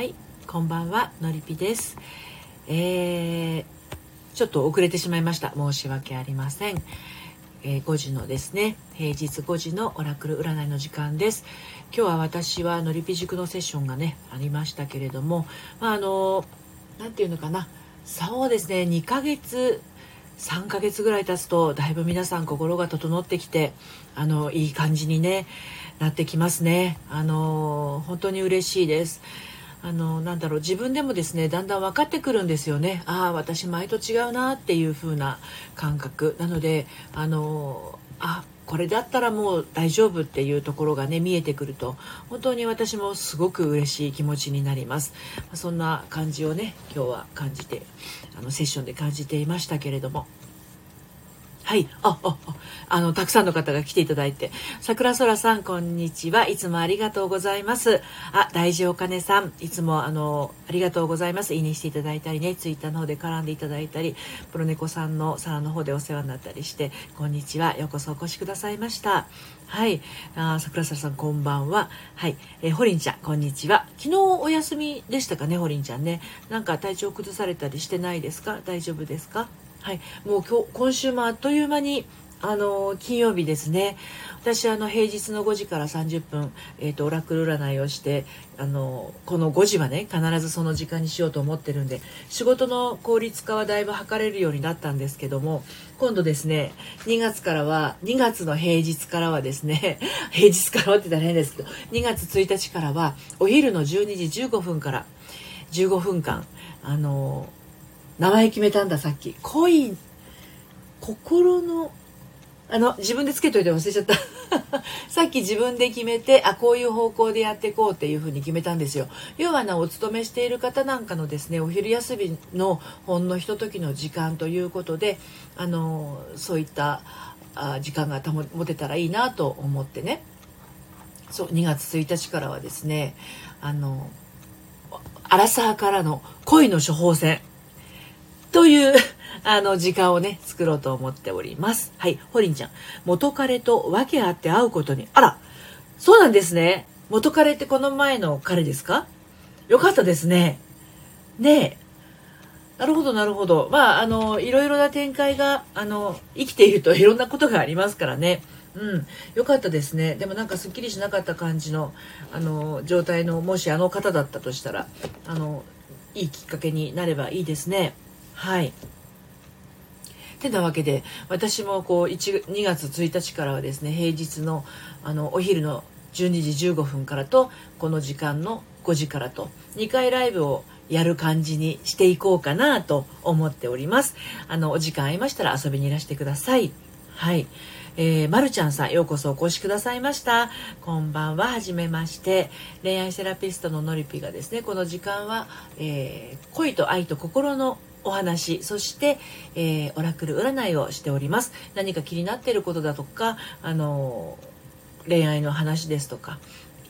はいこんばんはのりぴです。えー、ちょっと遅れてしまいました。申し訳ありません。えー、5時のですね。平日5時のオラクル占いの時間です。今日は私はのりぴ塾のセッションがねありましたけれどもまああの何て言うのかな。そうですね2ヶ月3ヶ月ぐらい経つとだいぶ皆さん心が整ってきてあのいい感じにねなってきますね。あの本当に嬉しいです。あのなんだろう自分でもですねだんだん分かってくるんですよね。ああ私前と違うなっていう風な感覚。なのであのあこれだったらもう大丈夫っていうところがね見えてくると本当に私もすごく嬉しい気持ちになります。そんな感じをね今日は感じてあのセッションで感じていましたけれども。はい。あ、あ、あの、たくさんの方が来ていただいて。桜空さん、こんにちは。いつもありがとうございます。あ、大事お金さん、いつも、あの、ありがとうございます。いいねしていただいたりね、ツイッターの方で絡んでいただいたり、プロネコさんの皿の方でお世話になったりして、こんにちは。ようこそお越しくださいました。はい。あ桜空さん、こんばんは。はい。えー、ホリンちゃん、こんにちは。昨日お休みでしたかね、ホリンちゃんね。なんか体調崩されたりしてないですか？大丈夫ですか？はい、もう今日今週もあっという間にあの金曜日ですね。私あの平日の5時から30分、えーと、オラクル占いをしてあのこの5時はね必ずその時間にしようと思ってるんで仕事の効率化はだいぶ測れるようになったんですけども今度ですね2月からは2月の平日からはですね 平日からはって言ったら変ですけど2月1日からはお昼の12時15分から15分間あの名前決めたんださっき。恋。心のあの自分でつけといて忘れちゃった。さっき自分で決めてあこういう方向でやっていこうっていうふうに決めたんですよ。要はなお勤めしている方なんかのですねお昼休みのほんのひとときの時間ということであのそういったあ時間が保てたらいいなと思ってね。そう2月1日からはですねあのアラサーからの恋の処方箋。というあの、時間をね、作ろうと思っております。はい、ホリンちゃん。元彼と訳あって会うことに、あら、そうなんですね。元彼ってこの前の彼ですか？よかったですね。ねえ。なるほど、なるほど。まあ、あの、いろいろな展開が、あの、生きていると いろんなことがありますからね。うん、よかったですね。でもなんかすっきりしなかった感じの、あの、状態の、もしあの方だったとしたら、あの、いいきっかけになればいいですね。はい。てなわけで私もこう1 2月1日からはですね平日のあのお昼の12時15分からとこの時間の5時からと2回ライブをやる感じにしていこうかなと思っております。あのお時間合いましたら遊びにいらしてください。はい。えー、まるちゃんさん、ようこそお越しくださいました。こんばんは、はじめまして。恋愛セラピストののりぴがですね、この時間は、えー、恋と愛と心のお話そして、えー、オラクル占いをしております。何か気になっていることだとかあの恋愛の話ですとか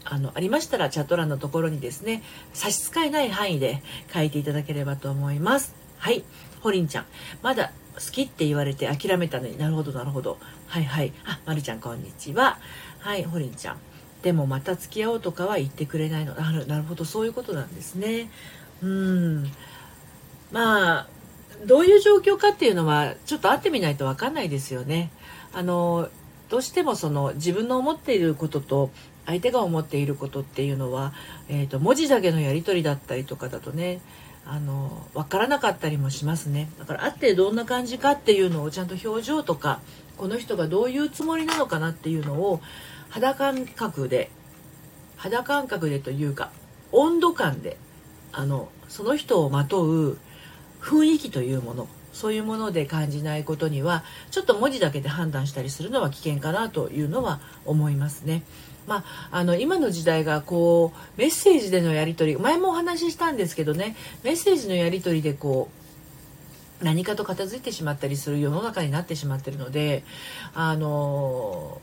あのありましたらチャット欄のところにですね差し支えない範囲で書いていただければと思います。はい。ホリンちゃん。まだ好きって言われて諦めたのになるほどなるほど。はいはい。あまるちゃんこんにちは。はいホリンちゃん。でもまた付き合おうとかは言ってくれないの。なるなるほど。そういうことなんですね。うん。まあどういう状況かっていうのはちょっと会ってみないと分かんないですよね。あのどうしてもその自分の思っていることと相手が思っていることっていうのは、えーと、文字だけのやり取りだったりとかだとねあの分からなかったりもしますねだから会ってどんな感じかっていうのをちゃんと表情とかこの人がどういうつもりなのかなっていうのを肌感覚で肌感覚でというか温度感であのその人をまとう雰囲気というものそういうもので感じないことにはちょっと文字だけで判断したりするのは危険かなというのは思いますね。まあ、あの今の時代がこうメッセージでのやり取り前もお話ししたんですけどねメッセージのやり取りでこう何かと片付いてしまったりする世の中になってしまってるのであの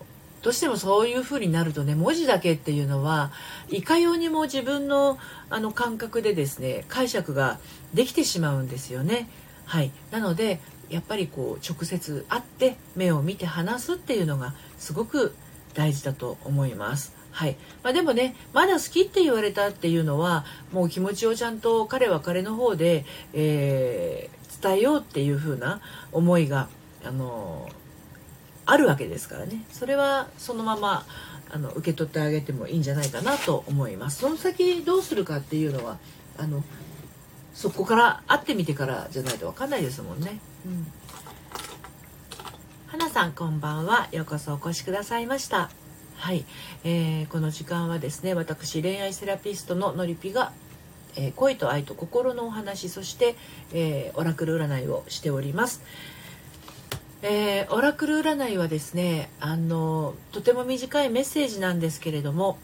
どうしてもそういう風になるとね文字だけっていうのはいかようにも自分のあの感覚でですね解釈ができてしまうんですよね。はい、なのでやっぱりこう直接会って目を見て話すっていうのがすごく大事だと思います。はいまあ、でもねまだ好きって言われたっていうのはもう気持ちをちゃんと彼は彼の方で、えー、伝えようっていう風な思いが、あのあるわけですからねそれはそのままあの受け取ってあげてもいいんじゃないかなと思いますその先どうするかっていうのはあのそこから会ってみてからじゃないと分かんないですもんね。うん。花さんこんばんは。ようこそお越しくださいました。はい、えー、この時間はですね、私恋愛セラピストののりぴが、えー、恋と愛と心のお話、そして、えー、オラクル占いをしております。えー、オラクル占いはですねあのとても短いメッセージなんですけれども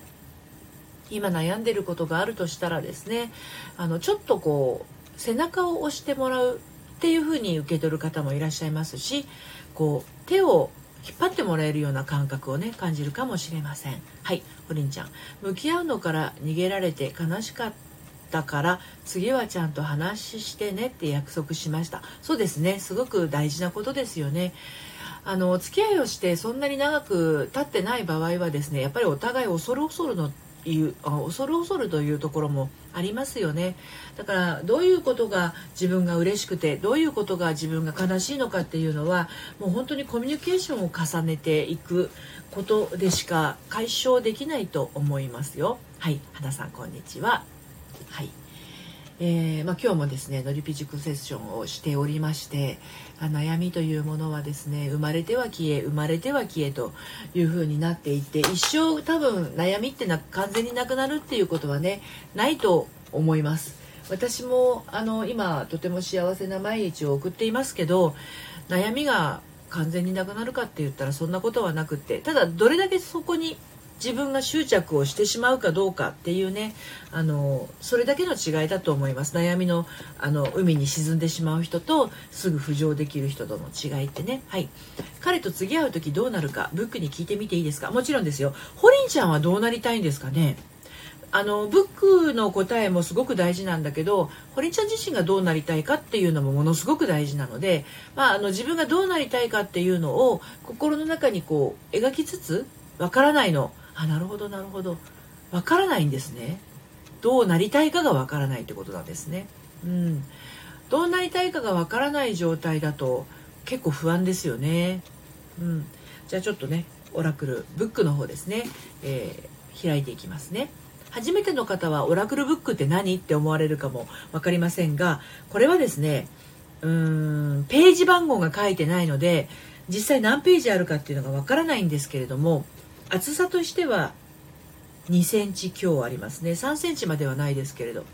今悩んでることがあるとしたらですねあのちょっとこう背中を押してもらうっていう風に受け取る方もいらっしゃいますしこう手を引っ張ってもらえるような感覚をね感じるかもしれません。はいほりんちゃん。向き合うのから逃げられて悲しかった。から次はちゃんと話してねって約束しました。そうですね。すごく大事なことですよね。あの付き合いをしてそんなに長く経ってない場合はですねやっぱりお互い恐る恐るのいう恐る恐るというところもありますよね。だからどういうことが自分が嬉しくてどういうことが自分が悲しいのかっていうのはもう本当にコミュニケーションを重ねていくことでしか解消できないと思いますよ。はい。花さんこんにちは。はい。えー、まあ、今日もですねのりぴ塾セッションをしておりまして悩みというものはですね生まれては消え生まれては消えという風になっていて一生多分悩みってな完全になくなるっていうことはねないと思います。私もあの今とても幸せな毎日を送っていますけど悩みが完全になくなるかって言ったらそんなことはなくってただどれだけそこに自分が執着をしてしまうかどうかっていうねあのそれだけの違いだと思います。悩みのあの海に沈んでしまう人とすぐ浮上できる人との違いってね。はい。彼と次会う時どうなるかブックに聞いてみていいですか？もちろんですよ。ホリンちゃんはどうなりたいんですかね？あのブックの答えもすごく大事なんだけど堀ちゃん自身がどうなりたいかっていうのもものすごく大事なので、まあ、あの自分がどうなりたいかっていうのを心の中にこう描きつつわからないの。あなるほどなるほど。わからないんですね。どうなりたいかがわからないってことなんですね。うん。どうなりたいかがわからない状態だと結構不安ですよね。うん。じゃあちょっとねオラクルブックの方ですね、えー、開いていきますね。初めての方はオラクルブックって何って思われるかも分かりませんがこれはですねうーんページ番号が書いてないので実際何ページあるかっていうのが分からないんですけれども厚さとしては2センチ強ありますね。3センチまではないですけれど。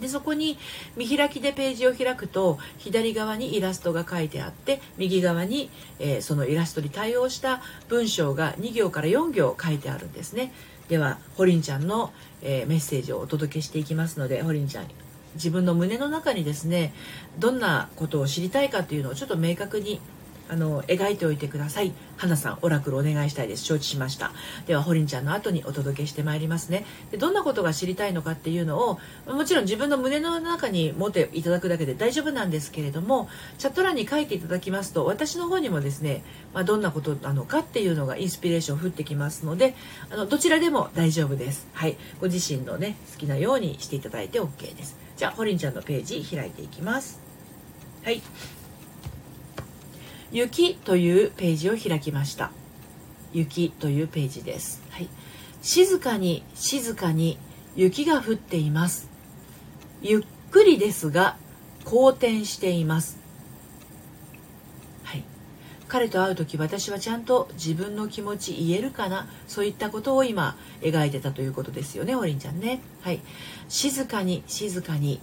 でそこに見開きでページを開くと左側にイラストが書いてあって右側に、えー、そのイラストに対応した文章が2行から4行書いてあるんですね。ではホリンちゃんの、えー、メッセージをお届けしていきますのでホリンちゃん自分の胸の中にですねどんなことを知りたいかっていうのをちょっと明確にあの描いておいてください。花さんオラクルお願いしたいです。承知しました。ではホリンちゃんの後にお届けしてまいりますね。でどんなことが知りたいのかっていうのをもちろん自分の胸の中に持っていただくだけで大丈夫なんですけれどもチャット欄に書いていただきますと私の方にもですね、まあ、どんなことなのかっていうのがインスピレーション降ってきますのであのどちらでも大丈夫です。はい。ご自身のね好きなようにしていただいて OK です。じゃあホリンちゃんのページ開いていきます。はい。雪というページを開きました雪というページです、はい、静かに静かに雪が降っています。ゆっくりですが好転しています。はい。彼と会う時私はちゃんと自分の気持ち言えるかな？そういったことを今描いてたということですよねおりんちゃんね。はい。静かに静かに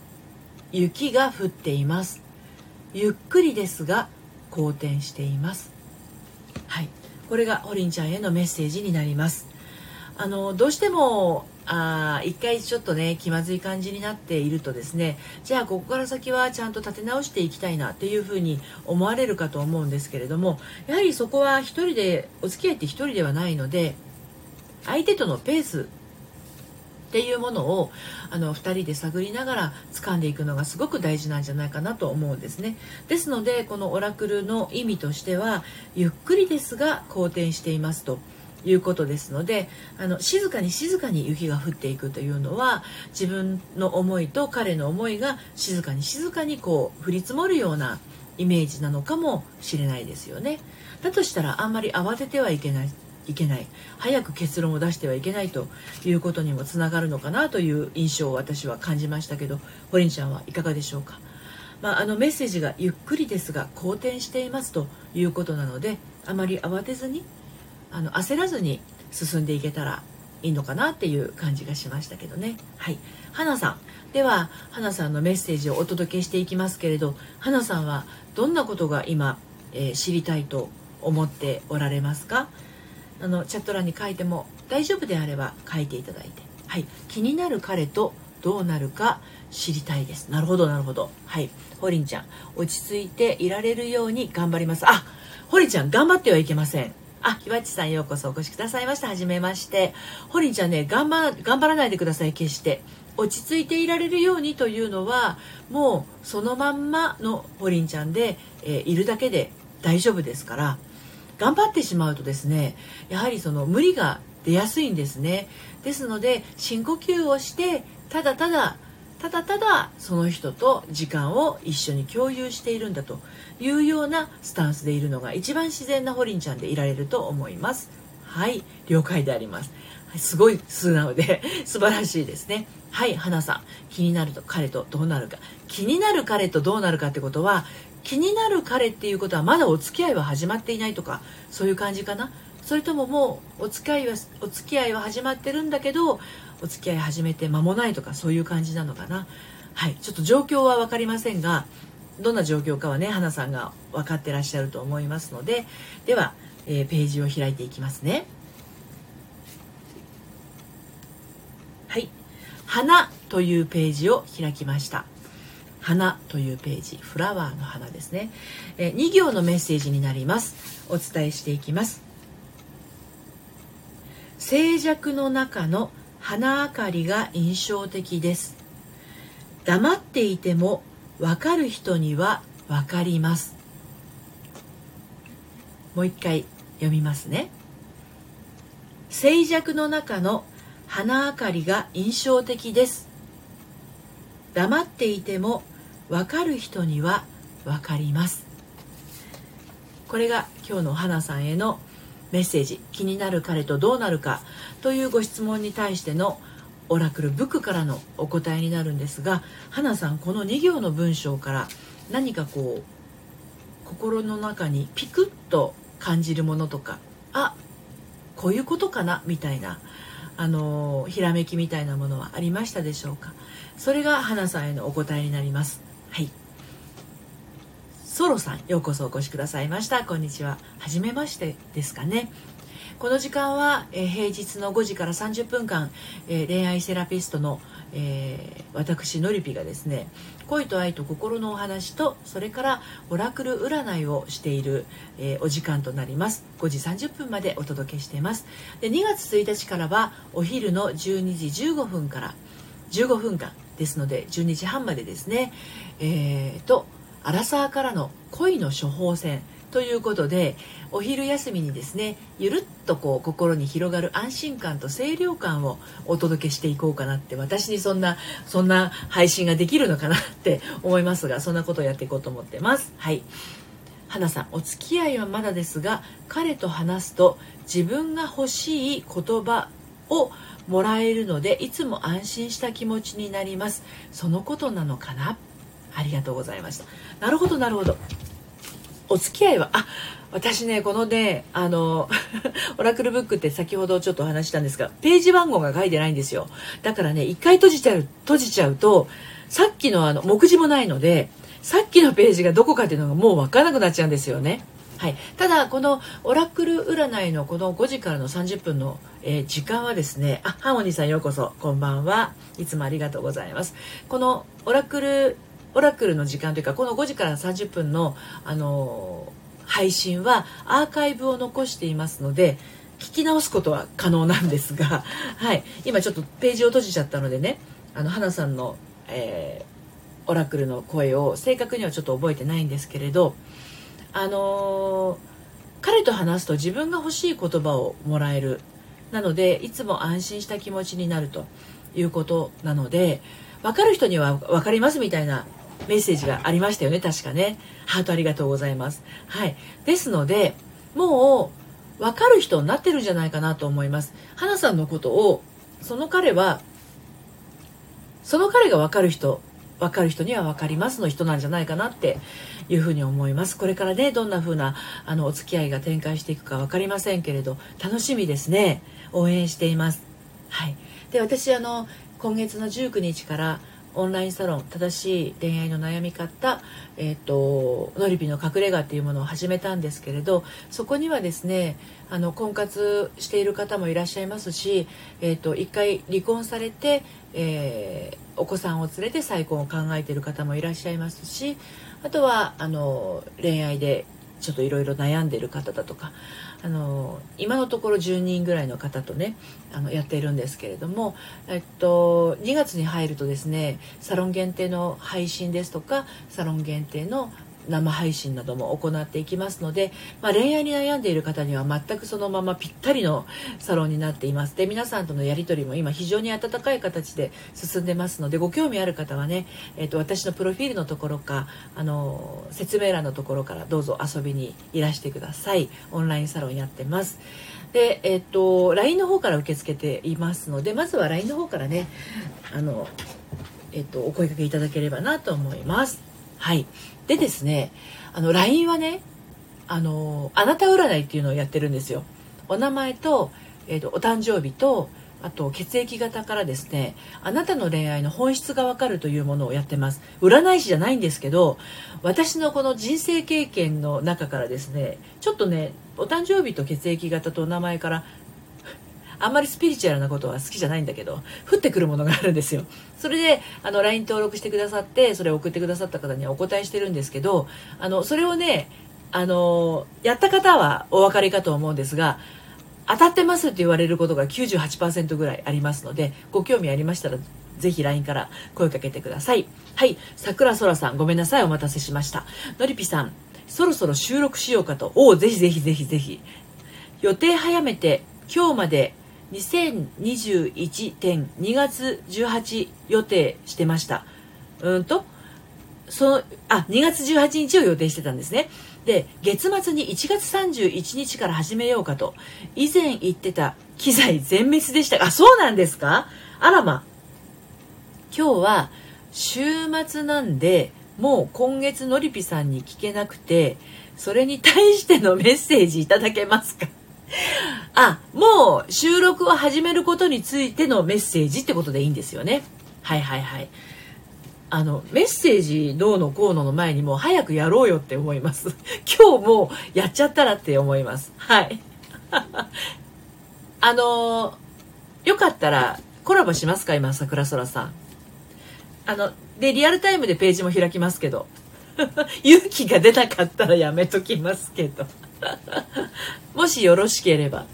雪が降っています。ゆっくりですが好転しています。はい。これがホリンちゃんへのメッセージになります。あのどうしてもあ一回ちょっとね気まずい感じになっているとですねじゃあここから先はちゃんと立て直していきたいなっていうふうに思われるかと思うんですけれどもやはりそこは一人でお付き合いって一人ではないので相手とのペースっていうものをあの2人で探りながら掴んでいくのがすごく大事なんじゃないかなと思うんですねですのでこのオラクルの意味としてはゆっくりですが好転していますということですのであの静かに静かに雪が降っていくというのは自分の思いと彼の思いが静かに静かにこう降り積もるようなイメージなのかもしれないですよね。だとしたらあんまり慌ててはいけないいけない。早く結論を出してはいけないということにもつながるのかなという印象を私は感じましたけど堀ちゃんはいかがでしょうか、まあ、あのメッセージがゆっくりですが好転していますということなのであまり慌てずにあの焦らずに進んでいけたらいいのかなっていう感じがしましたけどね。はい。花さん。では花さんのメッセージをお届けしていきますけれど花さんはどんなことが今、えー、知りたいと思っておられますか？あのチャット欄に書いても大丈夫であれば書いていただいて、はい、気になる彼とどうなるか知りたいです。なるほどなるほど。はい。ホリンちゃん落ち着いていられるように頑張ります。あホリンちゃん頑張ってはいけません。あ、ひわちさんようこそお越しくださいました。はじめまして。ホリンちゃんね、頑張、頑張らないでください、決して。落ち着いていられるようにというのは、もうそのまんまのホリンちゃんで、えー、いるだけで大丈夫ですから、頑張ってしまうとですねやはりその無理が出やすいんですね。ですので深呼吸をしてただただただただその人と時間を一緒に共有しているんだというようなスタンスでいるのが一番自然なホリンちゃんでいられると思います。はい了解であります。すごい素直で 素晴らしいですね。はい花さん気になると彼とどうなるか。気になる彼とどうなるかってことは気になる彼っていうことはまだお付き合いは始まっていないとかそういう感じかな？それとももうお付き合いはお付き合いは始まってるんだけどお付き合い始めて間もないとかそういう感じなのかな？はいちょっと状況は分かりませんがどんな状況かはね花さんが分かってらっしゃると思いますのででは、えー、ページを開いていきますね。はい花というページを開きました。花というページフラワーの花ですね、え2行のメッセージになります。お伝えしていきます。静寂の中の花明かりが印象的です。黙っていても分かる人には分かります。もう一回読みますね。静寂の中の花明かりが印象的です。黙っていても分かる人には分かります。これが今日の花さんへのメッセージ。気になる彼とどうなるかというご質問に対してのオラクルブックからのお答えになるんですが花さんこの2行の文章から何かこう心の中にピクッと感じるものとかあこういうことかなみたいなあのひらめきみたいなものはありましたでしょうか？それが花さんへのお答えになります。はい。ソロさんようこそお越しくださいました。こんにちは。初めましてですかね。この時間は、えー、平日の5時から30分間、えー、恋愛セラピストの、えー、私のりぴがですね恋と愛と心のお話とそれからオラクル占いをしている、えお時間となります。5時30分までお届けしています。で2月1日からはお昼の12時15分から15分間ですので12時半までですねえーと、アラサーからの恋の処方箋ということでお昼休みにですねゆるっとこう心に広がる安心感と清涼感をお届けしていこうかなって私にそんなそんな配信ができるのかなって 思いますがそんなことをやっていこうと思ってます。はい。花さんお付き合いはまだですが彼と話すと自分が欲しい言葉をもらえるのでいつも安心した気持ちになります。そのことなのかな？ありがとうございました。なるほどなるほど。お付き合いはあ私ねこのねあの オラクルブックって先ほどちょっとお話したんですがページ番号が書いてないんですよ。だからね一回閉じちゃう閉じちゃうとさっきのあの目次もないのでさっきのページがどこかっていうのがもう分からなくなっちゃうんですよね。はい、ただこのオラクル占いのこの5時からの30分の、えー、時間はですねあハーモニーさんようこそこんばんは。いつもありがとうございます。このオラクルオラクルの時間というかこの5時から30分の、あのー、配信はアーカイブを残していますので聞き直すことは可能なんですが、はい、今ちょっとページを閉じちゃったのでねあの花さんの、えー、オラクルの声を正確にはちょっと覚えてないんですけれどあのー、彼と話すと自分が欲しい言葉をもらえる。なのでいつも安心した気持ちになるということなので分かる人には分かりますみたいなメッセージがありましたよね確かね。ハートありがとうございます。はい。ですのでもう分かる人になってるんじゃないかなと思います。花さんのことをその彼はその彼が分かる人分かる人には分かりますの人なんじゃないかなっていうふうに思います。これからねどんな風なあのお付き合いが展開していくか分かりませんけれど楽しみですね。応援しています。はい。で私あの今月の19日からオンラインサロン正しい恋愛の悩み方、えーと、ノリピの隠れ家っていうものを始めたんですけれどそこにはですねあの婚活している方もいらっしゃいますし、えーと、一回離婚されて、えー、お子さんを連れて再婚を考えている方もいらっしゃいますしあとはあの恋愛でちょっといろいろ悩んでる方だとかあの今のところ10人ぐらいの方とねあのやっているんですけれども、えっと、2月に入るとですねサロン限定の配信ですとかサロン限定の生配信なども行っていきますので、まあ、恋愛に悩んでいる方には全くそのままぴったりのサロンになっています。で皆さんとのやり取りも今非常に温かい形で進んでますのでご興味ある方はね、えーと、私のプロフィールのところかあの説明欄のところからどうぞ遊びにいらしてください。オンラインサロンやってます。でえっ、ー、と LINE の方から受け付けていますのでまずは LINE の方からねあのえっ、ー、とお声かけいただければなと思います。はい。でですねあの LINE はねあのあなた占いっていうのをやってるんですよ。お名前と,、えーと、お誕生日とあと血液型からですねあなたの恋愛の本質がわかるというものをやってます。占い師じゃないんですけど私のこの人生経験の中からですねちょっとねお誕生日と血液型とお名前からあんまりスピリチュアルなことは好きじゃないんだけど、降ってくるものがあるんですよ。それで、あの、LINE 登録してくださって、それを送ってくださった方にはお答えしてるんですけど、あの、それをね、あの、やった方はお分かりかと思うんですが、当たってますって言われることが98%ぐらいありますので、ご興味ありましたら、ぜひ LINE から声かけてください。はい。桜空さん、ごめんなさい。お待たせしました。のりぴさん、そろそろ収録しようかと。おお、ぜひぜひぜひぜひ。予定早めて、今日まで2021.2月18予定してました。うんと、その、あ、2月18日を予定してたんですね。で、月末に1月31日から始めようかと。以前言ってた機材全滅でしたが、そうなんですか？あらま。今日は週末なんで、もう今月のりぴさんに聞けなくて、それに対してのメッセージいただけますか？あ、もう収録を始めることについてのメッセージってことでいいんですよね。はいはいはい。あの、メッセージどうのこうのの前にもう早くやろうよって思います。今日もうやっちゃったらって思います。はい。あの、よかったらコラボしますか？今、桜空さん。あの、で、リアルタイムでページも開きますけど。勇気が出なかったらやめときますけど。もしよろしければ。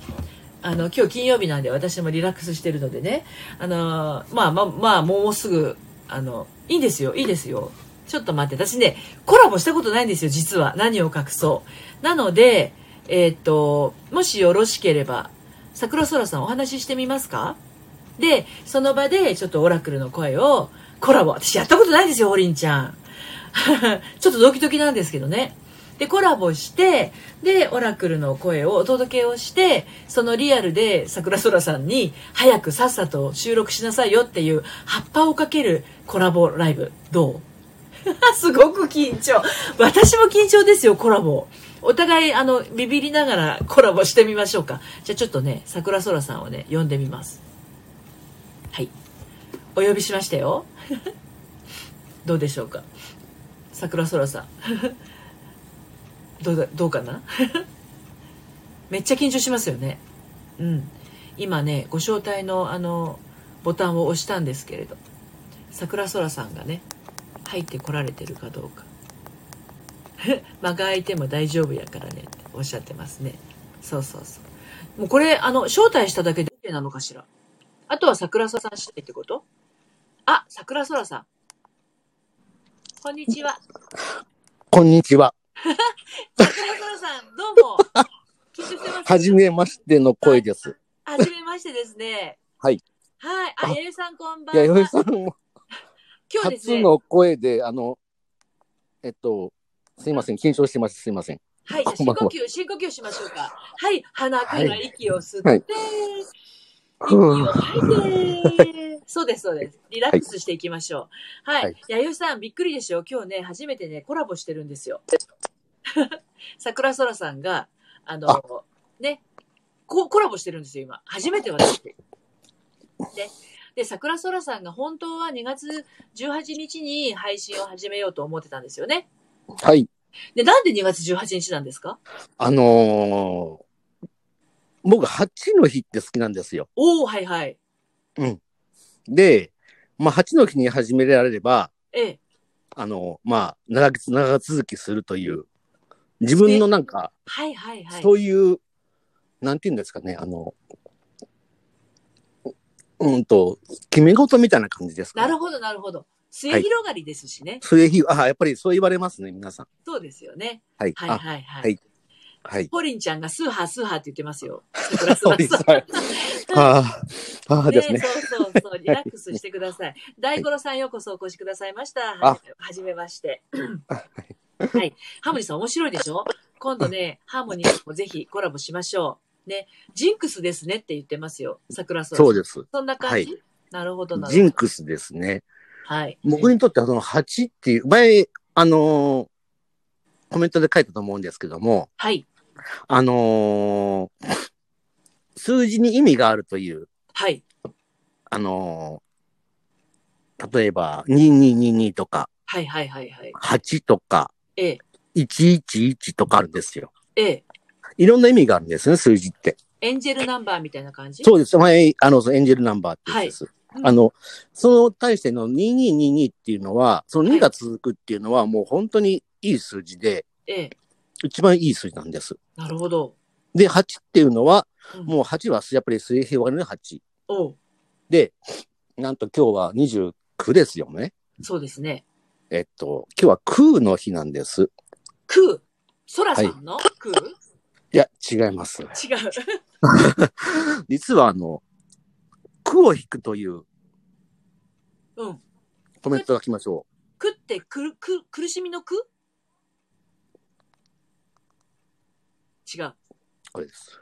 あの、今日金曜日なんで私もリラックスしてるのでね。あの、まあまあ、まあ、もうすぐ、あの、いいですよ、いいですよ。ちょっと待って、私ね、コラボしたことないんですよ、実は。何を隠そう。なので、えー、っと、もしよろしければ、桜空さんお話ししてみますか？で、その場でちょっとオラクルの声をコラボ。私やったことないんですよ、ホリンちゃん。ちょっとドキドキなんですけどね。で、コラボして、で、オラクルの声をお届けをして、そのリアルで桜空さんに早くさっさと収録しなさいよっていう葉っぱをかけるコラボライブ。どう？すごく緊張。私も緊張ですよ、コラボ。お互い、あの、ビビりながらコラボしてみましょうか。じゃあちょっとね、桜空さんをね、呼んでみます。はい。お呼びしましたよ。どうでしょうか？桜空さん。どうだどうかな？めっちゃ緊張しますよね。うん。今ねご招待のあのボタンを押したんですけれど。桜空さんがね入ってこられてるかどうか。間が空いても大丈夫やからねっておっしゃってますね。そうそうそう。もうこれあの招待しただけで OK なのかしら？あとは桜空さんしたいってこと？あ桜空さん。こんにちは。こんにちは。どうも。緊張してます。はじめましての声です。はじめましてですね。はい。はい。あ、あ弥生さんこんばんは。よいさんも 今日ですね。初の声で、あの、えっと、すいません、緊張してます。すいません。はい。深呼吸、深呼吸しましょうか。はい。鼻からはい息を吸って、はい息を吐いて。そうです、そうです。リラックスしていきましょう。はい。はい弥生さん、びっくりでしょ今日ね、初めてね、コラボしてるんですよ。桜空さんが、あの、あね、ココラボしてるんですよ、今。初めて私。で、で、桜空さんが本当は2月18日に配信を始めようと思ってたんですよね。はい。で、なんで2月18日なんですか？あのー僕、8の日って好きなんですよ。おおはいはい。で、まあ、8の日に始められれば、ええ。あの、まあ、長く、長続きするという、自分のなんか、はいはいはい。そういう、なんていうんですかね、あの、うんと、決め事みたいな感じですか、なるほどなるほど。末広がりですしね。そういう日、あ、やっぱりそう言われますね、皆さん。そうですよね。はい。はいあはいはい。はいはい。ポリンちゃんがスーハースーハーって言ってますよ。桜 そう空です。さん。はい。ああ、ああですね。そうそうそう。リラックスしてください。大五郎さんようこそお越しくださいました。あはじはじめまして。はい。ハモニーさん面白いでしょ？今度ね、ハーモニーもぜひコラボしましょう。ね。ジンクスですねって言ってますよ。桜空さん。そうです。そんな感じ、はなるほどな。ジンクスですね。はい。僕にとってはその8っていう、前、あのーコメントで書いたと思うんですけども、はい。あのー数字に意味があるという、はい。あのー例えば、2222とか、はいはいはいはい。8とか、ええ。111とかあるんですよ。ええ。いろんな意味があるんですね、数字って。エンジェルナンバーみたいな感じ？そうです。前、あの、そのエンジェルナンバーってやつです。うんあの、その対しての2222っていうのは、その2が続くっていうのは、もう本当にいい数字で、ええ。一番いい数字なんです。なるほど。で、8っていうのは、うんもう8はやっぱり水平割りの8。おうで、なんと今日は29ですよね。そうですね。えっと、今日は空の日なんです。空。空さんの、空？いや、違います。違う。実はあの、空を引くといううん。コメントが来ましょ苦ってくる、く、苦しみの苦違う。う。これです。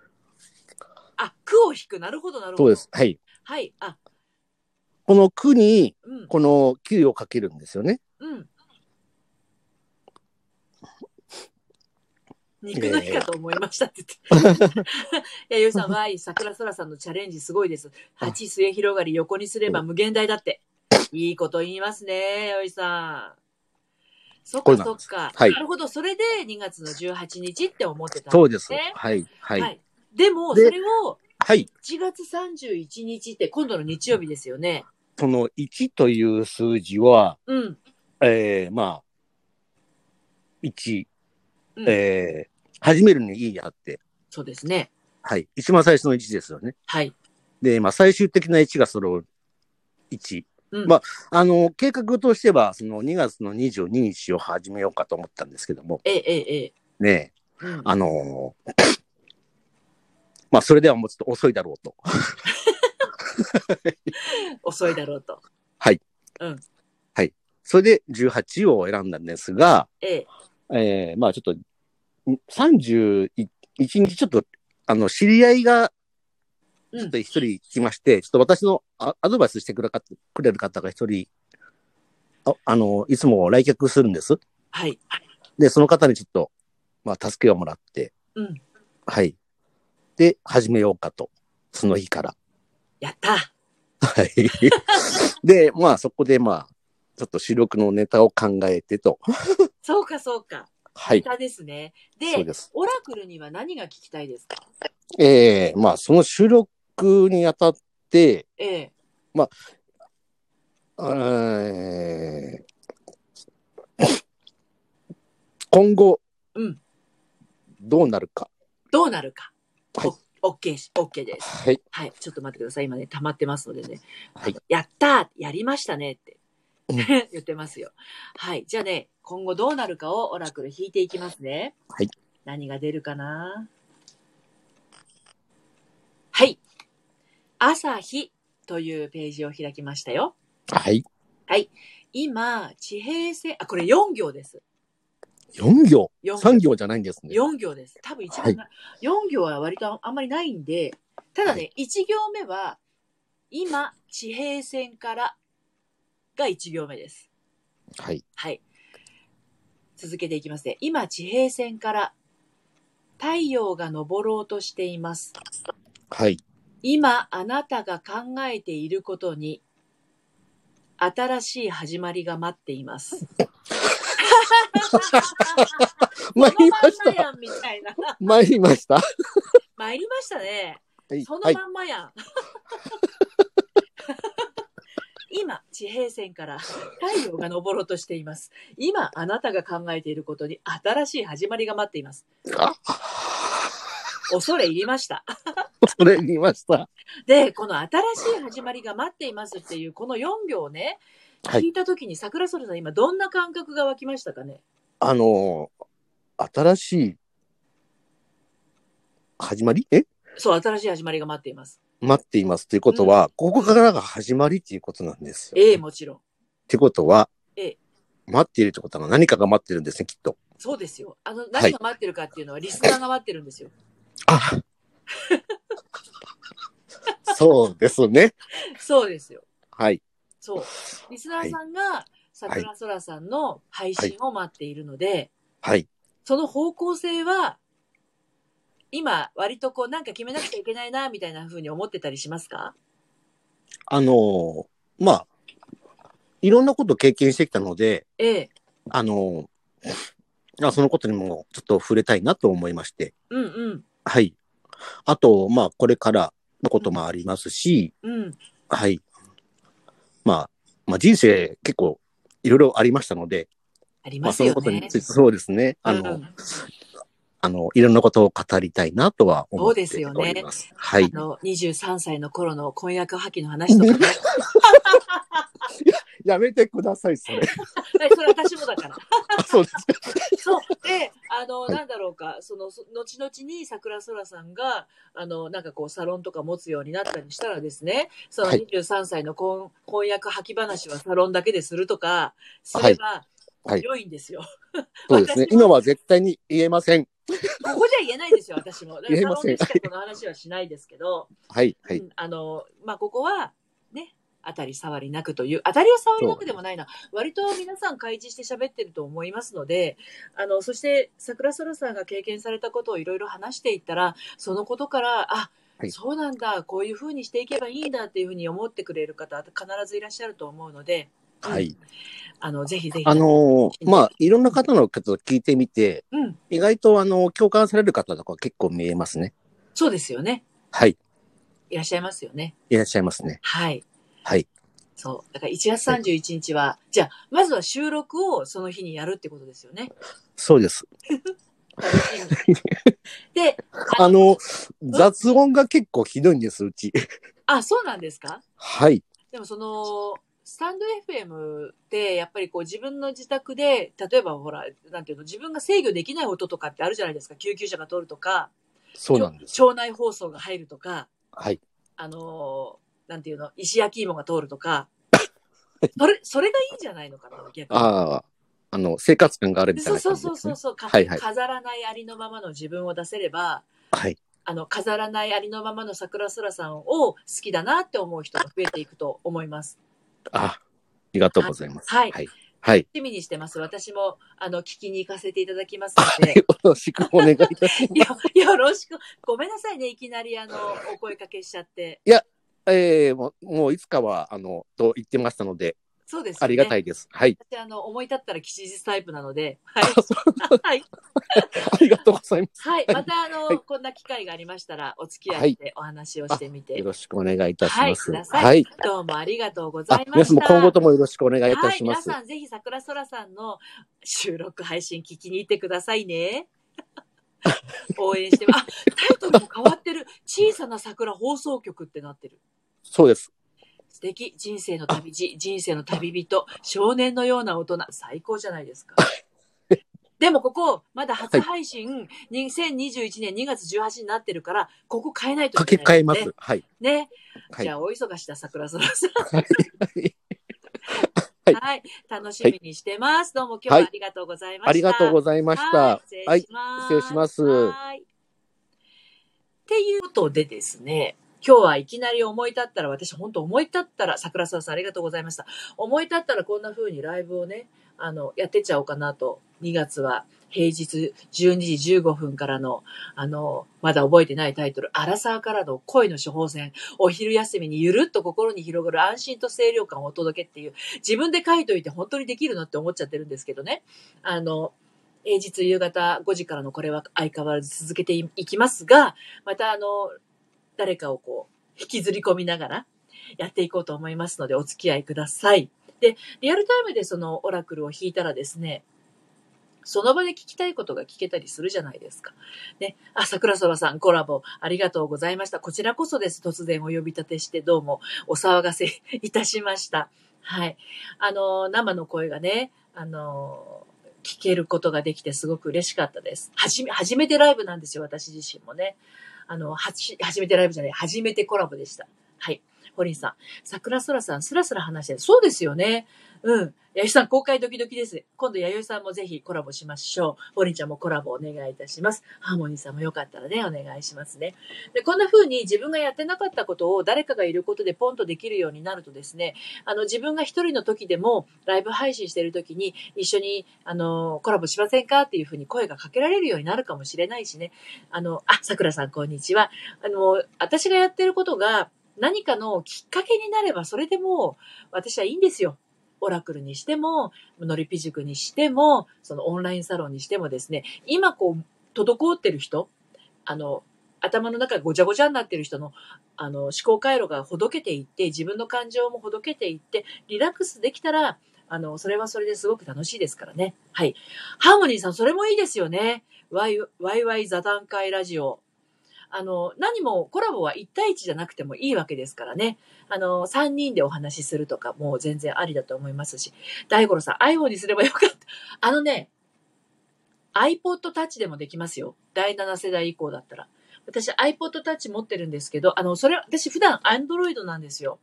あ、苦を引く。なるほど、なるほど。そうで。す。はい。はい。あ、この空に、うん。この9をかけるんですよね。うん。肉の日かと思いましたって言って。いや、ゆうさんは、桜空さんのチャレンジすごいです。八末広がり横にすれば無限大だって。いいこと言いますね、よいさん。そっかそっか。はいなるほど。それで2月の18日って思ってたんそうです。ね。はい。はい。はい。でも、そでれをはい。1月31日って今度の日曜日ですよね。その1という数字は、うん。えー、まあ、1、うんえー、始めるにいいやって。そうですね。はい。一番最初の1ですよね。はい。で、まあ、最終的な1が揃う1。うん。まあの、計画としては、その2月の22日を始めようかと思ったんですけども、ええ、ええ、ええ。ねえ、うん。あのーまあ、それではもうちょっと遅いだろうと。遅いだろうと。それで18を選んだんですが、ええ。えー、まあちょっと、31日ちょっと、あの、知り合いが、うんちょっと一人来まして、ちょっと私のアアドバイスしてくれかくれる方が一人、ああの、いつも来客するんです。はい。で、その方にちょっと、まあ、助けをもらって、うん。はい。で、始めようかと。その日から。やったはい。で、まあ、そこで、まあ、ちょっと収録のネタを考えてと。そうか、そうか。はい。ネタですね。でそうで、す。オラクルには何が聞きたいですか？ええまあ、その収録にあたって、ええ。えー今後、うんどうなるか。どうなるか。はいお OK し、OK です。はい。はい。ちょっと待ってください。今ね、溜まってますのでね。はい。やったーやりましたねってうん 言ってますよ。はい。じゃあね、今後どうなるかをオラクル引いていきますね。はい。何が出るかな？はい。朝日というページを開きましたよ。はい。今、地平線、あ、これ4行です。4行。4 3行じゃないんですね。4行です。多分一番な、4行は割とああんまりないんで、ただね、1行目は、今、地平線からが1行目です。はい。はい。続けていきますね。今、地平線から太陽が昇ろうとしています。はい。今、あなたが考えていることに、新しい始まりが待っています。参りました。みたいな。参りました。参りましたね。はい。はい。そのまんまやん。今、地平線から太陽が昇ろうとしています。今、あなたが考えていることに新しい始まりが待っています。あ、恐れ入りました。それ見ました。で、この新しい始まりが待っていますっていうこの4行をね、はい聞いたときに桜空さん今どんな感覚が湧きましたかね？あのー、新しい、始まり？え？そう、新しい始まりが待っています。待っていますということは、ここからが始まりっていうことなんですよ。ええもちろん。ってことは、ええ待っているってことは何かが待ってるんですね、きっと。そうですよ。あの、何が待ってるかっていうのはリスナーが待ってるんですよ。あ そうですね。そうですよ。はい。そう。リスナーさんが桜空さんの配信を待っているので、はい。その方向性は、今、割とこう、なんか決めなくちゃいけないな、みたいな風に思ってたりしますか？あのーまあ、いろんなことを経験してきたので、ええ。あのーあそのことにもちょっと触れたいなと思いまして。うんうん。はい。あと、まあ、これからのこともありますし、うん。はい。まあ、まあ、人生結構いろいろありましたので、まあ、ありますよそのことにね。ついて、そうですね。あの、うんあの、いろんなことを語りたいなとは思ってそうですよおねります。はいあ。の、23歳の頃の婚約破棄の話とかね。やめてください、それ。えそれ私もだから。あそうですか。そう。で、あの、はいなんだろうか、その、そ後々に桜空さんが、あの、なんかこう、サロンとか持つようになったりしたらですね、そのはい23歳の婚婚約破棄話はサロンだけでするとか、すれば、はい良いんですよ。そうですね。今は絶対に言えません。ここじゃ言えないですよ、私も。だからサロンでしかこの話はしないですけど、はい、はい。うんあの、まあ、ここは、ね、当たり障りなくという、当たりは触りなくでもないな。割と皆さん開示して喋ってると思いますので、あの、そして桜空さんが経験されたことをいろいろ話していったら、そのことから、あ、はいそうなんだ、こういうふうにしていけばいいんだっていうふうに思ってくれる方、必ずいらっしゃると思うので、はい。あの、ぜひぜひ。あのーまあ、いろんな方のことを聞いてみて、うん、意外とあの、共感される方とか結構見えますね。そうですよね。はい。いらっしゃいますよね。いらっしゃいますね。はい。はい。そう。だから1月31日は、じゃあ、まずは収録をその日にやるってことですよね。そうです。で、あの、雑音が結構ひどいんです、うち。あ、そうなんですか？はい。でもその、スタンド FM って、やっぱりこう自分の自宅で、例えばほら、なんていうの、自分が制御できない音とかってあるじゃないですか。救急車が通るとか、そうなんです。ちょ町内放送が入るとか、はい。あのーなんていうの、石焼き芋が通るとか、それ、それがいいんじゃないのかな、逆に。ああ、あの、生活感があるみたいそうな感じです、ね。そうそうそうそう、かはいはい飾らないありのままの自分を出せれば、はい。あの、飾らないありのままの桜空さんを好きだなって思う人が増えていくと思います。あ、ありがとうございます。はいはい。はい。楽しみにしてます。私も、あの、聞きに行かせていただきますので、よろしくお願いいたします。よよろしく。ごめんなさいね、いきなりあの、お声かけしちゃって。ええもう、もういつかは、あの、と言ってましたので、そうです、ね。ありがたい。いです。はい。私、あの、思い立ったら吉日タイプなので、はい。はい。ありがとうございます。はい。また、あの、はいこんな機会がありましたら、お付き合いしてお話をしてみて。よろしくお願いいたします。はいはい。どうもありがとうござあい、ま皆さんした。も今後ともよろしくお願いいたはい、します。皆さんぜひ桜空さんの収録配信聞きに行ってくださいね。応援してます。あ、タイトルも変わってる。小さな桜放送局ってなってる。そうです。素敵。人生の旅路、人生の旅人、少年のような大人。最高じゃないですか。でもここ、まだ初配信、2021年2月18日になってるから、ここ変えないと書いけない、き換えます。。はい。ね。はい。じゃあ、お忙しだ、桜空さん。はいはいはい。楽しみにしてます。どうも今日はありがとうございました。ありがとうございました。はいはい。失礼します。はい。っていうことでですね、今日はいきなり思い立ったら、私本当思い立ったら、桜沢さんありがとうございました。思い立ったらこんな風にライブをね、あの、やってっちゃおうかなと、2月は平日12時15分からの、あの、まだ覚えてないタイトル、アラサーからの恋の処方箋、お昼休みにゆるっと心に広がる安心と清涼感をお届けっていう、自分で書いといて本当にできるのって思っちゃってるんですけどね。あの、平日夕方5時からのこれは相変わらず続けていきますが、またあの、誰かをこう、引きずり込みながらやっていこうと思いますのでお付き合いください。で、リアルタイムでそのオラクルを引いたらですね、その場で聞きたいことが聞けたりするじゃないですか。ね。あ、桜空さんコラボありがとうございました。こちらこそです。突然お呼び立てしてどうもお騒がせいたしました。はい。あの、生の声がね、あの、聞けることができてすごく嬉しかったです。はじめ、初めてライブなんですよ、私自身もね。あの、はじ、初めてライブじゃない、初めてコラボでした。はい。ホリンさん、桜空さん、スラスラ話して。そうですよね。うん。弥生さん、公開ドキドキです。今度、弥生さんもぜひコラボしましょう。ホリンちゃんもコラボお願いいたします。ハーモニーさんもよかったらね、お願いしますね。で、こんな風に自分がやってなかったことを誰かがいることでポンとできるようになるとですね、あの、自分が一人の時でも、ライブ配信してる時に、一緒に、あの、コラボしませんかっていう風に声がかけられるようになるかもしれないしね。あの、あ、桜さん、こんにちは。あの、私がやってることが、何かのきっかけになれば、それでも、私はいいんですよ。オラクルにしても、ノリピ塾にしても、そのオンラインサロンにしてもですね、今こう、滞ってる人、あの、頭の中がごちゃごちゃになってる人の、あの、思考回路がほどけていって、自分の感情もほどけていって、リラックスできたら、あの、それはそれですごく楽しいですからね。はい。ハーモニーさん、それもいいですよね。ワイ、ワイワイ座談会ラジオ。あの、何もコラボは1対1じゃなくてもいいわけですからね。あの、3人でお話しするとかも全然ありだと思いますし。大五郎さん、iPhone にすればよかった。あのね、iPod Touch でもできますよ。第7世代以降だったら。私 iPod Touch 持ってるんですけど、あの、それ、私普段 Android なんですよ。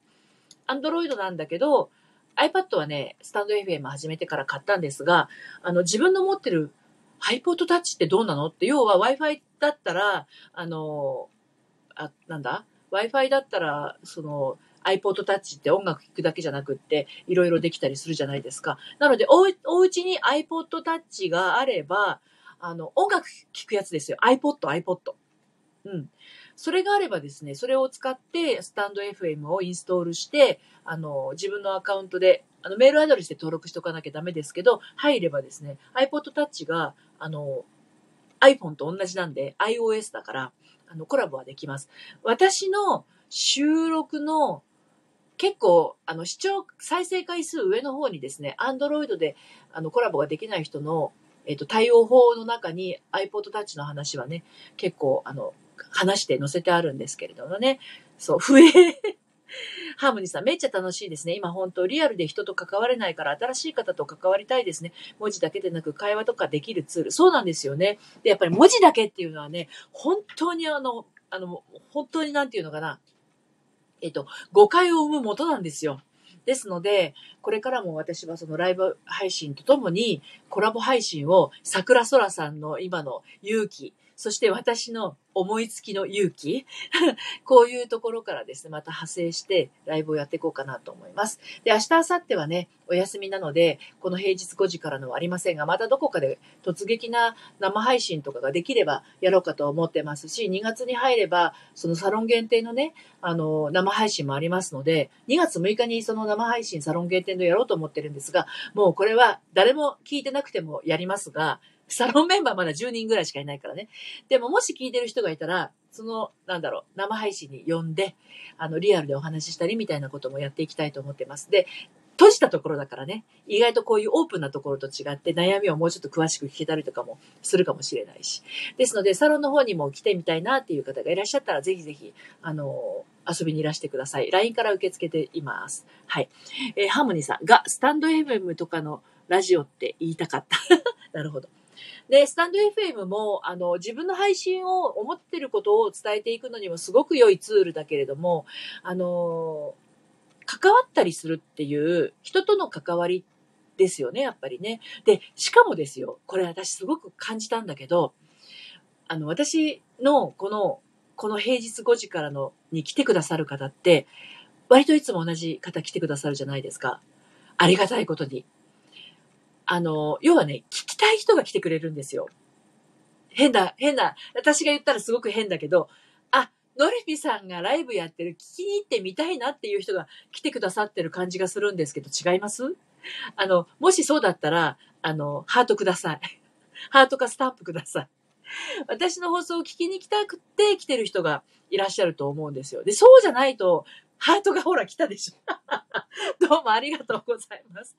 Android なんだけど、iPad はね、スタンド FM 始めてから買ったんですが、あの、自分の持ってる iPod Touch ってどうなの？って、要は Wi-Fi だったら、あの、あ、なんだ ?Wi-Fi だったら、その、iPod Touch って音楽聴くだけじゃなくって、いろいろできたりするじゃないですか。なので、おう、お家に iPod Touch があれば、あの、音楽聴くやつですよ。iPod、iPod。うん。それがあればですね、それを使って、スタンド FM をインストールして、あの、自分のアカウントで、あの、メールアドレスで登録しておかなきゃダメですけど、入ればですね、iPod Touch が、あの、iPhone と同じなんで、iOS だから、あの、コラボはできます。私の収録の結構、あの、視聴、再生回数上の方にですね、Android で、あの、コラボができない人の、えっ、と、対応法の中に iPod Touch の話はね、結構、あの、話して載せてあるんですけれどもね。そう、増え。ハーモニーさん、めっちゃ楽しいですね。今本当リアルで人と関われないから新しい方と関わりたいですね。文字だけでなく会話とかできるツール。そうなんですよね。で、やっぱり文字だけっていうのはね、本当にあの、あの、本当になんていうのかな。えっと、誤解を生む元なんですよ。ですので、これからも私はそのライブ配信とともにコラボ配信を桜空さんの今の勇気、そして私の思いつきの勇気、こういうところからですね、また派生してライブをやっていこうかなと思います。で、明日、明後日はね、お休みなので、この平日5時からのはありませんが、またどこかで突撃な生配信とかができればやろうかと思ってますし、2月に入れば、そのサロン限定のね、あの、生配信もありますので、2月6日にその生配信サロン限定のやろうと思ってるんですが、もうこれは誰も聞いてなくてもやりますが、サロンメンバーまだ10人ぐらいしかいないからね。でももし聞いてる人がいたら、その、なんだろう、生配信に呼んで、あの、リアルでお話ししたりみたいなこともやっていきたいと思ってます。で、閉じたところだからね、意外とこういうオープンなところと違って悩みをもうちょっと詳しく聞けたりとかもするかもしれないし。ですので、サロンの方にも来てみたいなっていう方がいらっしゃったら、ぜひぜひ、あの、遊びにいらしてください。LINE から受け付けています。はい。えーハーモニーさんが、スタンド FM とかのラジオって言いたかった。なるほど。で、スタンド FM も、あの、自分の配信を思ってることを伝えていくのにもすごく良いツールだけれども、あの、関わったりするっていう人との関わりですよね、やっぱりね。で、しかもですよ、これ私すごく感じたんだけど、あの、私のこの、この平日5時からのに来てくださる方って、割といつも同じ方来てくださるじゃないですか。ありがたいことに。あの、要はね、聞きたい人が来てくれるんですよ。変だ、変な、私が言ったらすごく変だけど、あ、のりぴさんがライブやってる聞きに行ってみたいなっていう人が来てくださってる感じがするんですけど、違います？あの、もしそうだったら、あの、ハートください。ハートかスタンプください。私の放送を聞きに来たくて来てる人がいらっしゃると思うんですよ。で、そうじゃないと、ハートがほら来たでしょ。どうもありがとうございます。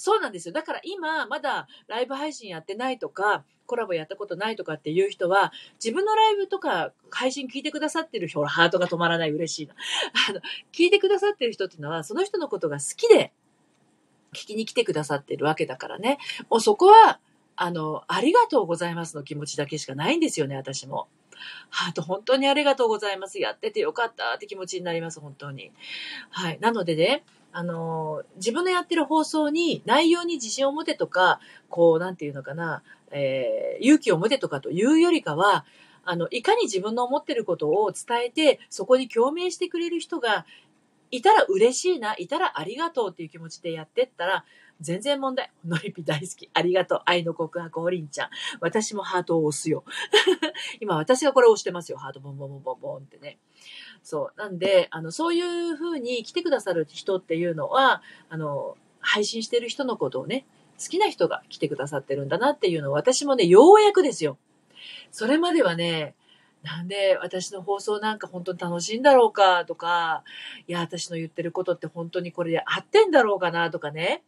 そうなんですよ。だから今、まだライブ配信やってないとか、コラボやったことないとかっていう人は、自分のライブとか配信聞いてくださってる人、ほら、ハートが止まらない、嬉しいな。あの、聞いてくださってる人っていうのは、その人のことが好きで、聞きに来てくださってるわけだからね。もうそこは、あの、ありがとうございますの気持ちだけしかないんですよね、私も。ハート本当にありがとうございます。やっててよかったって気持ちになります、本当に。はい。なのでね、あの、自分のやってる放送に内容に自信を持てとか、こう、なんていうのかな、えー、勇気を持てとかというよりかは、あの、いかに自分の思ってることを伝えて、そこに共鳴してくれる人がいたら嬉しいな、いたらありがとうっていう気持ちでやってったら、全然問題。のりぴ大好き。ありがとう。愛の告白、おりんちゃん。私もハートを押すよ。今私がこれ押してますよ。ハートボンボンボンボンボンってね。そう。なんで、あの、そういう風に来てくださる人っていうのは、あの、配信してる人のことをね、好きな人が来てくださってるんだなっていうのを私もね、ようやくですよ。それまではね、なんで私の放送なんか本当に楽しいんだろうかとか、いや、私の言ってることって本当にこれで合ってんだろうかなとかね。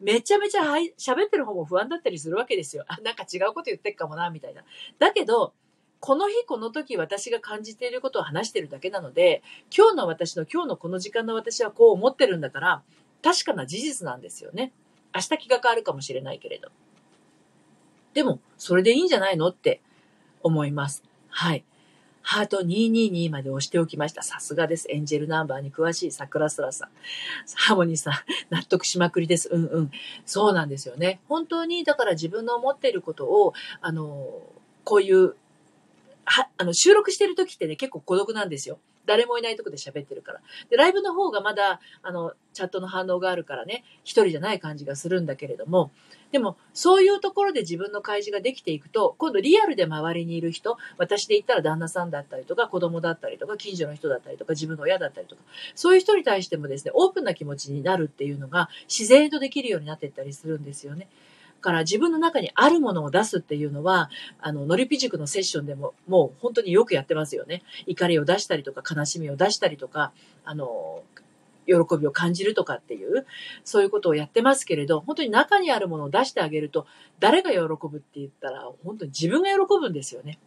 めちゃめちゃ喋ってる方も不安だったりするわけですよ。あ、なんか違うこと言ってっかもな、みたいな。だけど、この日この時私が感じていることを話してるだけなので、今日の私の今日のこの時間の私はこう思ってるんだから、確かな事実なんですよね。明日気が変わるかもしれないけれど。でも、それでいいんじゃないのって思います。はい。ハート222まで押しておきました。さすがです。エンジェルナンバーに詳しい桜空さん。ハーモニーさん、納得しまくりです。うんうん。そうなんですよね。本当に、だから自分の思っていることを、あの、こういう、は、あの、収録してる時ってね、結構孤独なんですよ。誰もいないとこで喋ってるから。で、ライブの方がまだ、あの、チャットの反応があるからね、一人じゃない感じがするんだけれども、でも、そういうところで自分の開示ができていくと、今度リアルで周りにいる人、私で言ったら旦那さんだったりとか、子供だったりとか、近所の人だったりとか、自分の親だったりとか、そういう人に対してもですね、オープンな気持ちになるっていうのが自然とできるようになっていったりするんですよね。から自分の中にあるものを出すっていうのは、あの、のりぴ塾のセッションでももう本当によくやってますよね。怒りを出したりとか、悲しみを出したりとか、あの、喜びを感じるとかっていう、そういうことをやってますけれど、本当に中にあるものを出してあげると、誰が喜ぶって言ったら、本当に自分が喜ぶんですよね。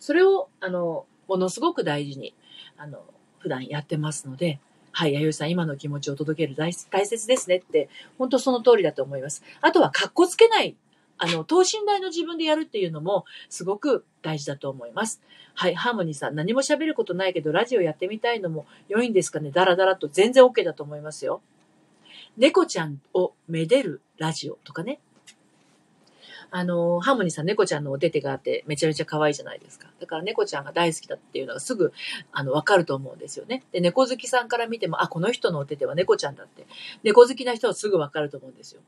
それを、あの、ものすごく大事に、あの、普段やってますので、はい、弥生さん、今の気持ちを届ける大切ですねって、本当その通りだと思います。あとは、格好つけない、あの、等身大の自分でやるっていうのも、すごく大事だと思います。はい、ハーモニーさん、何も喋ることないけど、ラジオやってみたいのも良いんですかね？ダラダラと全然 OK だと思いますよ。猫ちゃんをめでるラジオとかね。あの、ハーモニーさん、猫ちゃんのお手手があって、めちゃめちゃ可愛いじゃないですか。だから猫ちゃんが大好きだっていうのがすぐ、あの、わかると思うんですよね。で、猫好きさんから見ても、あ、この人のお手手は猫ちゃんだって。猫好きな人はすぐわかると思うんですよ。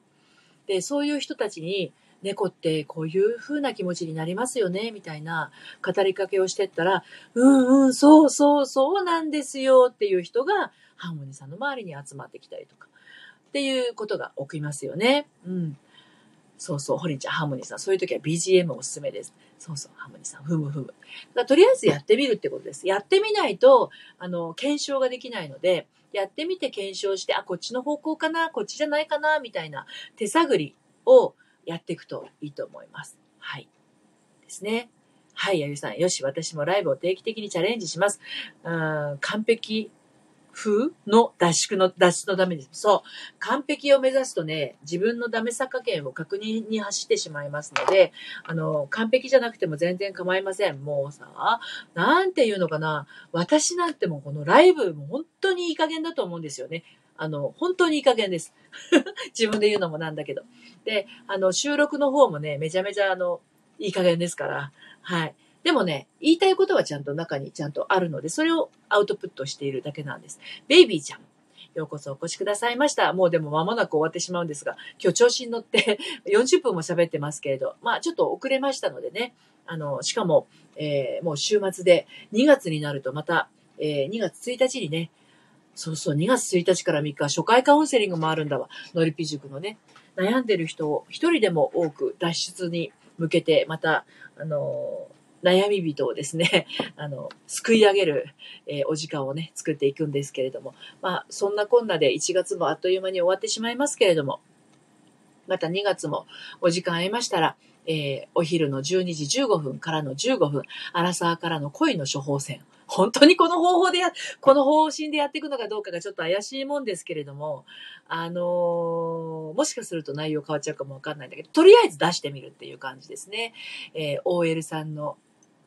で、そういう人たちに、猫ってこういう風な気持ちになりますよね、みたいな語りかけをしてったら、うんうん、そうそうそうなんですよっていう人がハーモニーさんの周りに集まってきたりとか、っていうことが起きますよね。うん。そうそう、ホリンちゃん、ハーモニーさん。そういう時は BGM おすすめです。そうそう、ハーモニーさん、ふむふむ。だとりあえずやってみるってことです。やってみないと、あの、検証ができないので、やってみて検証して、あ、こっちの方向かな、こっちじゃないかな、みたいな手探りをやっていくといいと思います。はい。ですね。はい、やゆさん。よし、私もライブを定期的にチャレンジします。うん、完璧風の脱縮の、脱出のためです。そう。完璧を目指すとね、自分のダメさ加減を確認に走ってしまいますので、あの、完璧じゃなくても全然構いません。もうさ、なんていうのかな。私なんてもうこのライブも本当にいい加減だと思うんですよね。あの、本当にいい加減です。自分で言うのもなんだけど。で、あの、収録の方もね、めちゃめちゃあの、いい加減ですから。はい。でもね、言いたいことはちゃんと中にちゃんとあるので、それをアウトプットしているだけなんです。ベイビーちゃん。ようこそお越しくださいました。もうでも間もなく終わってしまうんですが、今日調子に乗って 40分も喋ってますけれど、まあちょっと遅れましたのでね、あの、しかも、えー、もう週末で2月になるとまた、えー、2月1日にね、そうそう、2月1日から3日、初回カウンセリングもあるんだわ。のりぴ塾のね。悩んでる人を一人でも多く脱出に向けて、また、あの悩み人をですね、あの、救い上げる、えー、お時間をね、作っていくんですけれども、まあ、そんなこんなで1月もあっという間に終わってしまいますけれども、また2月もお時間ありましたら、えー、お昼の12時15分からの15分、アラサーからの恋の処方箋。本当にこの方法でや、この方針でやっていくのかどうかがちょっと怪しいもんですけれども、あのー、もしかすると内容変わっちゃうかもわかんないんだけど、とりあえず出してみるっていう感じですね。えー、OL さんの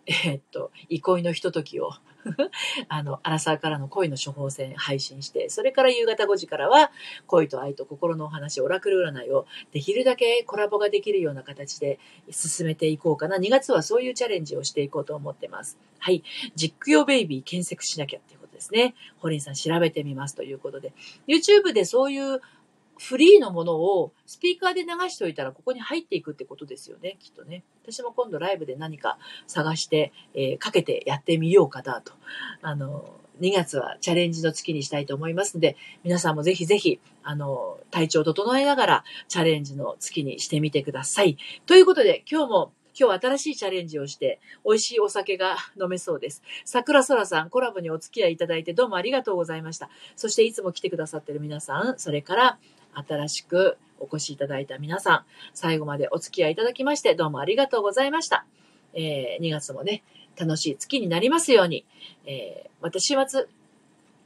えー、っと、憩いのひとときを あの、アラサーからの恋の処方箋配信して、それから夕方5時からは、恋と愛と心のお話、オラクル占いをできるだけコラボができるような形で進めていこうかな。2月はそういうチャレンジをしていこうと思ってます。はい。実況ベイビー検索しなきゃっていうことですね。ホリンさん調べてみますということで。YouTube でそういうフリーのものをスピーカーで流しておいたらここに入っていくってことですよね、きっとね。私も今度ライブで何か探して、えー、かけてやってみようかなと。あの、2月はチャレンジの月にしたいと思いますので、皆さんもぜひぜひ、あの、体調を整えながらチャレンジの月にしてみてください。ということで、今日も今日新しいチャレンジをして、美味しいお酒が飲めそうです。桜空さん、コラボにお付き合いいただいてどうもありがとうございました。そしていつも来てくださってる皆さん、それから、新しくお越しいただいた皆さん、最後までお付き合いいただきまして、どうもありがとうございました。えー、2月もね、楽しい月になりますように、えー、また週末、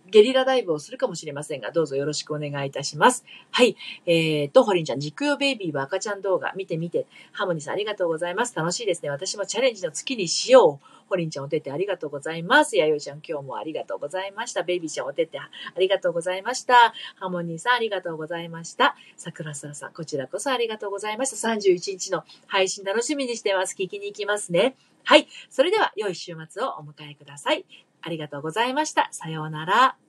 ゲリラライブをするかもしれませんが、どうぞよろしくお願いいたします。はい。えーと、ホリンちゃん、実用ベイビーは赤ちゃん動画見てみて、ハモニさんありがとうございます。楽しいですね。私もチャレンジの月にしよう。ホリンちゃんお手てありがとうございます。やよいちゃん今日もありがとうございました。ベイビーちゃんお手てありがとうございました。ハモニーさんありがとうございました。桜空さんこちらこそありがとうございました。31日の配信楽しみにしてます。聞きに行きますね。はい。それでは良い週末をお迎えください。ありがとうございました。さようなら。